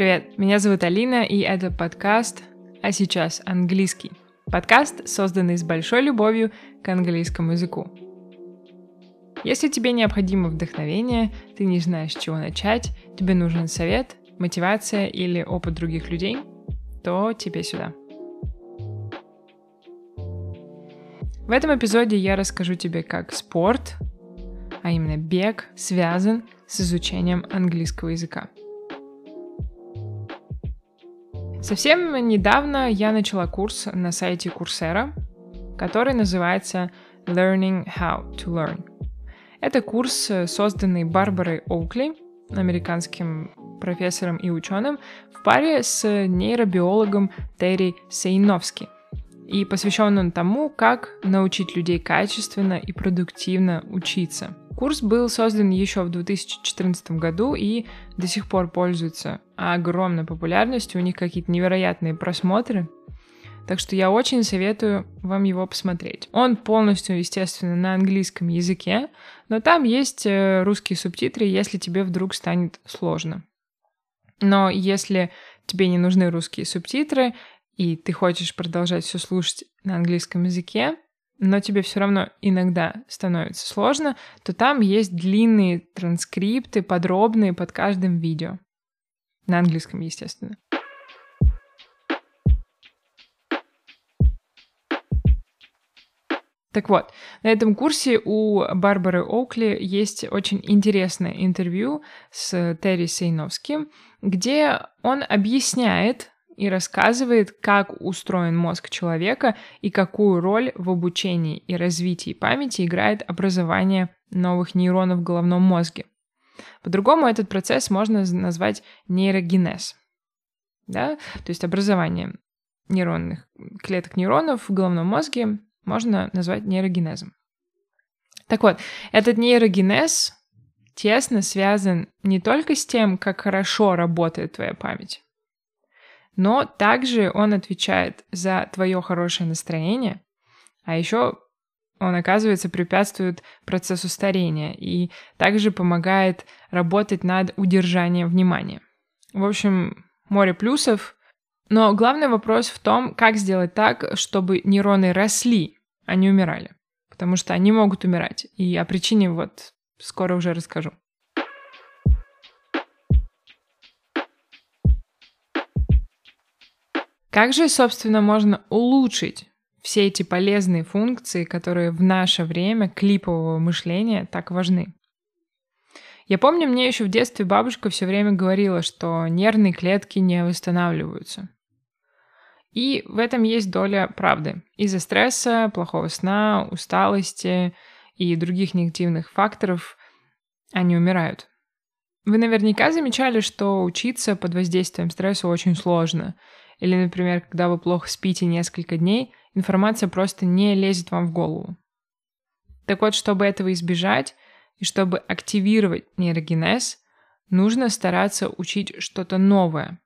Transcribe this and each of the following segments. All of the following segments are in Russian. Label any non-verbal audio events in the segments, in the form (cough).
Привет, меня зовут Алина, и это подкаст «А сейчас английский». Подкаст, созданный с большой любовью к английскому языку. Если тебе необходимо вдохновение, ты не знаешь, с чего начать, тебе нужен совет, мотивация или опыт других людей, то тебе сюда. В этом эпизоде я расскажу тебе, как спорт, а именно бег, связан с изучением английского языка. Совсем недавно я начала курс на сайте Coursera, который называется Learning How to Learn. Это курс, созданный Барбарой Оукли, американским профессором и ученым, в паре с нейробиологом Терри Сейновски. И посвящен он тому, как научить людей качественно и продуктивно учиться. Курс был создан еще в 2014 году и до сих пор пользуется огромной популярностью, у них какие-то невероятные просмотры. Так что я очень советую вам его посмотреть. Он полностью, естественно, на английском языке, но там есть э, русские субтитры, если тебе вдруг станет сложно. Но если тебе не нужны русские субтитры, и ты хочешь продолжать все слушать на английском языке, но тебе все равно иногда становится сложно, то там есть длинные транскрипты, подробные под каждым видео. На английском, естественно. Так вот, на этом курсе у Барбары Оукли есть очень интересное интервью с Терри Сейновским, где он объясняет, и рассказывает, как устроен мозг человека и какую роль в обучении и развитии памяти играет образование новых нейронов в головном мозге. По-другому этот процесс можно назвать нейрогенез. Да? То есть образование нейронных клеток нейронов в головном мозге можно назвать нейрогенезом. Так вот, этот нейрогенез тесно связан не только с тем, как хорошо работает твоя память, но также он отвечает за твое хорошее настроение, а еще он, оказывается, препятствует процессу старения и также помогает работать над удержанием внимания. В общем, море плюсов. Но главный вопрос в том, как сделать так, чтобы нейроны росли, а не умирали. Потому что они могут умирать. И о причине вот скоро уже расскажу. Как же, собственно, можно улучшить все эти полезные функции, которые в наше время клипового мышления так важны? Я помню, мне еще в детстве бабушка все время говорила, что нервные клетки не восстанавливаются. И в этом есть доля правды. Из-за стресса, плохого сна, усталости и других негативных факторов они умирают. Вы наверняка замечали, что учиться под воздействием стресса очень сложно, или, например, когда вы плохо спите несколько дней, информация просто не лезет вам в голову. Так вот, чтобы этого избежать и чтобы активировать нейрогенез, нужно стараться учить что-то новое.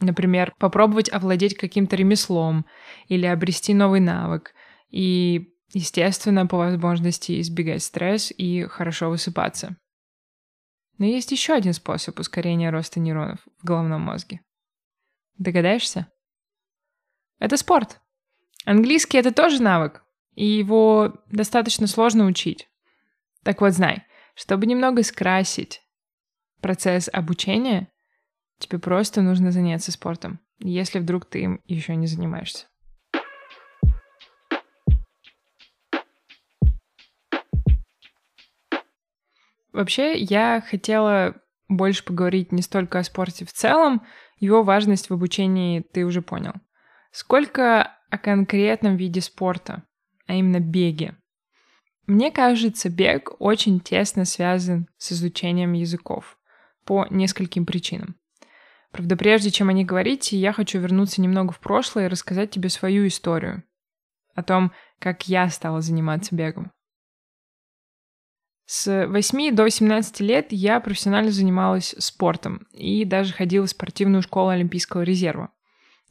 Например, попробовать овладеть каким-то ремеслом или обрести новый навык. И, естественно, по возможности избегать стресс и хорошо высыпаться. Но есть еще один способ ускорения роста нейронов в головном мозге. Догадаешься? Это спорт. Английский — это тоже навык, и его достаточно сложно учить. Так вот, знай, чтобы немного скрасить процесс обучения, тебе просто нужно заняться спортом, если вдруг ты им еще не занимаешься. Вообще, я хотела больше поговорить не столько о спорте в целом, его важность в обучении ты уже понял — Сколько о конкретном виде спорта, а именно беге. Мне кажется, бег очень тесно связан с изучением языков по нескольким причинам. Правда, прежде чем о них говорить, я хочу вернуться немного в прошлое и рассказать тебе свою историю о том, как я стала заниматься бегом. С 8 до 17 лет я профессионально занималась спортом и даже ходила в спортивную школу Олимпийского резерва.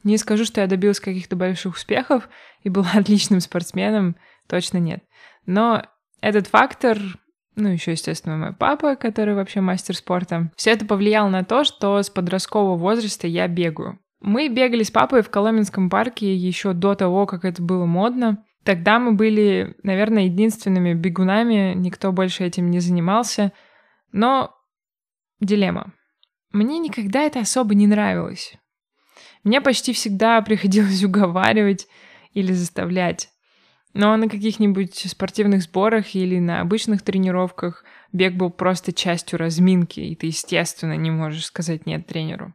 Не скажу, что я добилась каких-то больших успехов и была (laughs) отличным спортсменом, точно нет. Но этот фактор ну, еще, естественно, мой папа, который вообще мастер спорта. Все это повлияло на то, что с подросткового возраста я бегаю. Мы бегали с папой в Коломенском парке еще до того, как это было модно. Тогда мы были, наверное, единственными бегунами, никто больше этим не занимался. Но дилемма. Мне никогда это особо не нравилось. Мне почти всегда (laughs) приходилось уговаривать или заставлять. Но на каких-нибудь спортивных сборах или на обычных тренировках бег был просто частью разминки, и ты, естественно, не можешь сказать «нет» тренеру.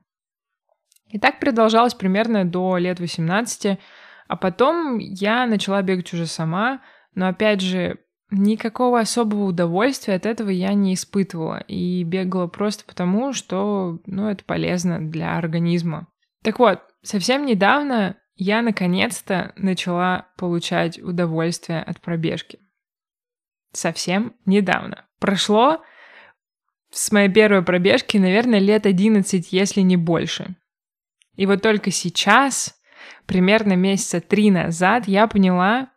И так продолжалось примерно до лет 18, а потом я начала бегать уже сама, но опять же, никакого особого удовольствия от этого я не испытывала и бегала просто потому, что ну, это полезно для организма. Так вот, совсем недавно я наконец-то начала получать удовольствие от пробежки. Совсем недавно. Прошло с моей первой пробежки, наверное, лет 11, если не больше. И вот только сейчас, примерно месяца три назад, я поняла,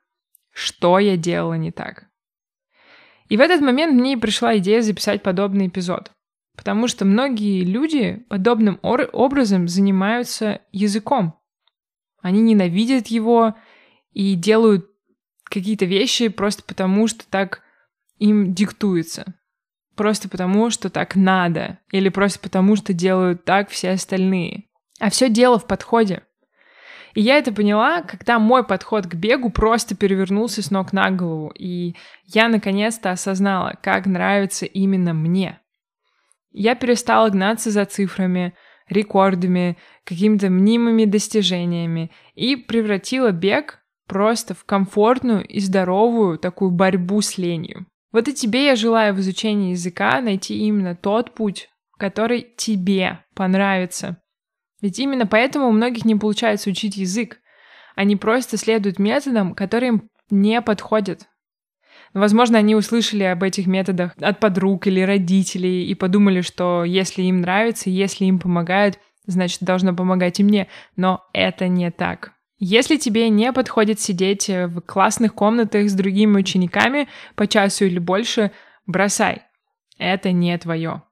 что я делала не так. И в этот момент мне пришла идея записать подобный эпизод. Потому что многие люди подобным образом занимаются языком. Они ненавидят его и делают какие-то вещи просто потому, что так им диктуется. Просто потому, что так надо. Или просто потому, что делают так все остальные. А все дело в подходе. И я это поняла, когда мой подход к бегу просто перевернулся с ног на голову. И я наконец-то осознала, как нравится именно мне. Я перестала гнаться за цифрами, рекордами, какими-то мнимыми достижениями и превратила бег просто в комфортную и здоровую такую борьбу с ленью. Вот и тебе я желаю в изучении языка найти именно тот путь, который тебе понравится. Ведь именно поэтому у многих не получается учить язык. Они просто следуют методам, которые им не подходят. Возможно, они услышали об этих методах от подруг или родителей и подумали, что если им нравится, если им помогают, значит, должно помогать и мне. Но это не так. Если тебе не подходит сидеть в классных комнатах с другими учениками по часу или больше, бросай. Это не твое.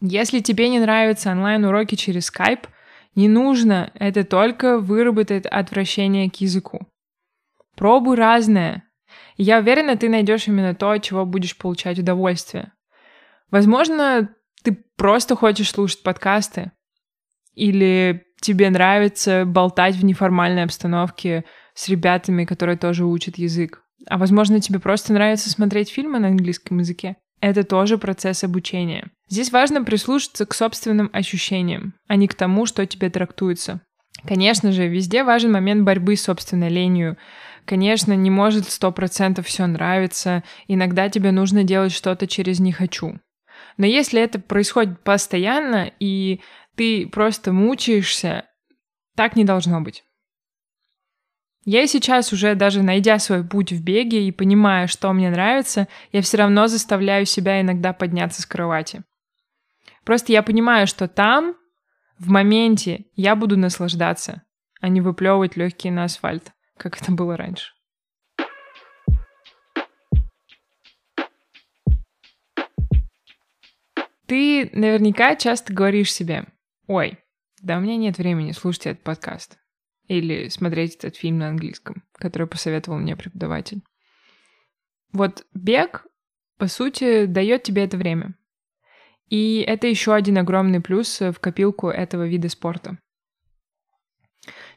Если тебе не нравятся онлайн-уроки через Skype, не нужно, это только выработает отвращение к языку. Пробуй разное, я уверена, ты найдешь именно то, от чего будешь получать удовольствие. Возможно, ты просто хочешь слушать подкасты, или тебе нравится болтать в неформальной обстановке с ребятами, которые тоже учат язык. А возможно, тебе просто нравится смотреть фильмы на английском языке. Это тоже процесс обучения. Здесь важно прислушаться к собственным ощущениям, а не к тому, что тебе трактуется. Конечно же, везде важен момент борьбы с собственной ленью, Конечно, не может сто процентов все нравиться, иногда тебе нужно делать что-то через «не хочу». Но если это происходит постоянно, и ты просто мучаешься, так не должно быть. Я сейчас уже даже найдя свой путь в беге и понимая, что мне нравится, я все равно заставляю себя иногда подняться с кровати. Просто я понимаю, что там, в моменте, я буду наслаждаться, а не выплевывать легкие на асфальт как это было раньше. Ты наверняка часто говоришь себе, ой, да у меня нет времени слушать этот подкаст. Или смотреть этот фильм на английском, который посоветовал мне преподаватель. Вот бег, по сути, дает тебе это время. И это еще один огромный плюс в копилку этого вида спорта.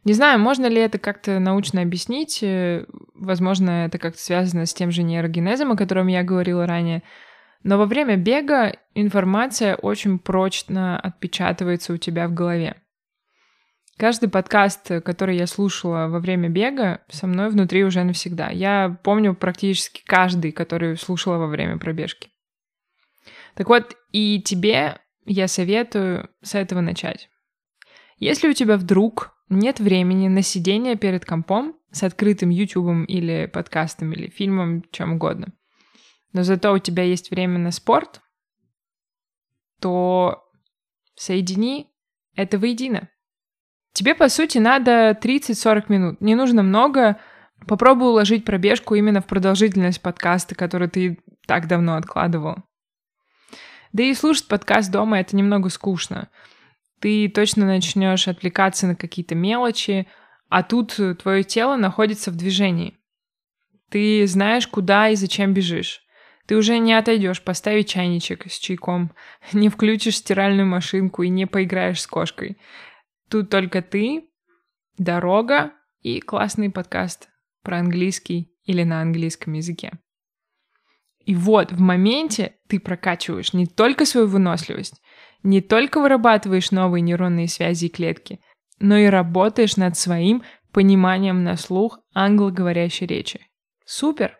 Не знаю, можно ли это как-то научно объяснить. Э, возможно, это как-то связано с тем же нейрогенезом, о котором я говорила ранее. Но во время бега информация очень прочно отпечатывается у тебя в голове. Каждый подкаст, который я слушала во время бега, со мной внутри уже навсегда. Я помню практически каждый, который слушала во время пробежки. Так вот, и тебе я советую с этого начать. Если у тебя вдруг нет времени на сидение перед компом с открытым ютубом или подкастом, или фильмом, чем угодно, но зато у тебя есть время на спорт, то соедини это воедино. Тебе, по сути, надо 30-40 минут. Не нужно много. Попробуй уложить пробежку именно в продолжительность подкаста, который ты так давно откладывал. Да и слушать подкаст дома это немного скучно. Ты точно начнешь отвлекаться на какие-то мелочи, а тут твое тело находится в движении. Ты знаешь, куда и зачем бежишь. Ты уже не отойдешь поставить чайничек с чайком, (laughs) не включишь стиральную машинку и не поиграешь с кошкой. Тут только ты, дорога и классный подкаст про английский или на английском языке. И вот в моменте ты прокачиваешь не только свою выносливость, не только вырабатываешь новые нейронные связи и клетки, но и работаешь над своим пониманием на слух англоговорящей речи. Супер!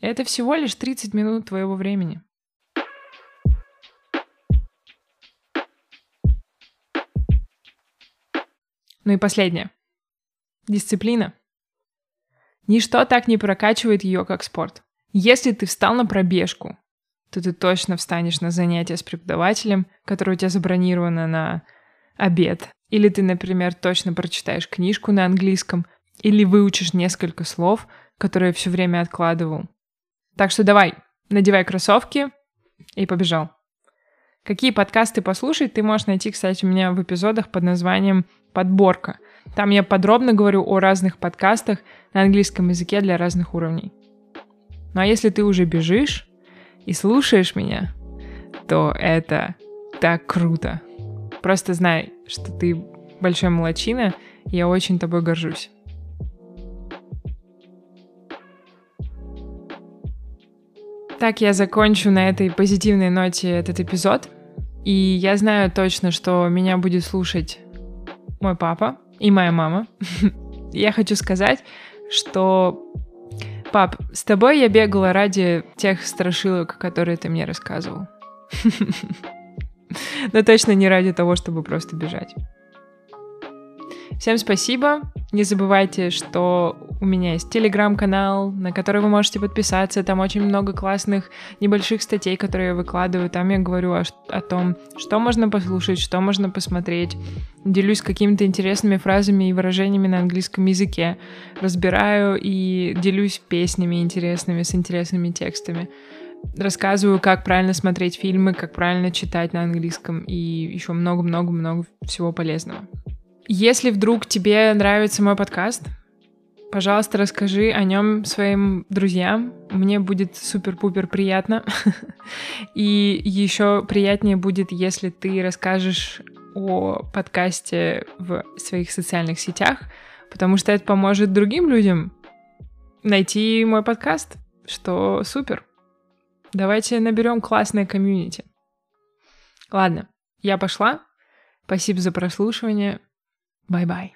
Это всего лишь 30 минут твоего времени. Ну и последнее. Дисциплина. Ничто так не прокачивает ее, как спорт. Если ты встал на пробежку, то ты точно встанешь на занятие с преподавателем, которое у тебя забронировано на обед. Или ты, например, точно прочитаешь книжку на английском, или выучишь несколько слов, которые все время откладывал. Так что давай, надевай кроссовки и побежал. Какие подкасты послушать, ты можешь найти, кстати, у меня в эпизодах под названием «Подборка». Там я подробно говорю о разных подкастах на английском языке для разных уровней. Ну а если ты уже бежишь и слушаешь меня, то это так круто. Просто знай, что ты большой молочина, я очень тобой горжусь. Так я закончу на этой позитивной ноте этот эпизод. И я знаю точно, что меня будет слушать мой папа и моя мама. (laughs) Я хочу сказать, что Пап, с тобой я бегала ради тех страшилок, которые ты мне рассказывал. (laughs) Но точно не ради того, чтобы просто бежать. Всем спасибо. Не забывайте, что у меня есть телеграм-канал, на который вы можете подписаться. Там очень много классных небольших статей, которые я выкладываю. Там я говорю о, о том, что можно послушать, что можно посмотреть. Делюсь какими-то интересными фразами и выражениями на английском языке. Разбираю и делюсь песнями интересными, с интересными текстами рассказываю, как правильно смотреть фильмы, как правильно читать на английском и еще много-много-много всего полезного. Если вдруг тебе нравится мой подкаст, пожалуйста, расскажи о нем своим друзьям. Мне будет супер-пупер приятно. (laughs) И еще приятнее будет, если ты расскажешь о подкасте в своих социальных сетях, потому что это поможет другим людям найти мой подкаст, что супер. Давайте наберем классное комьюнити. Ладно, я пошла. Спасибо за прослушивание. Bye.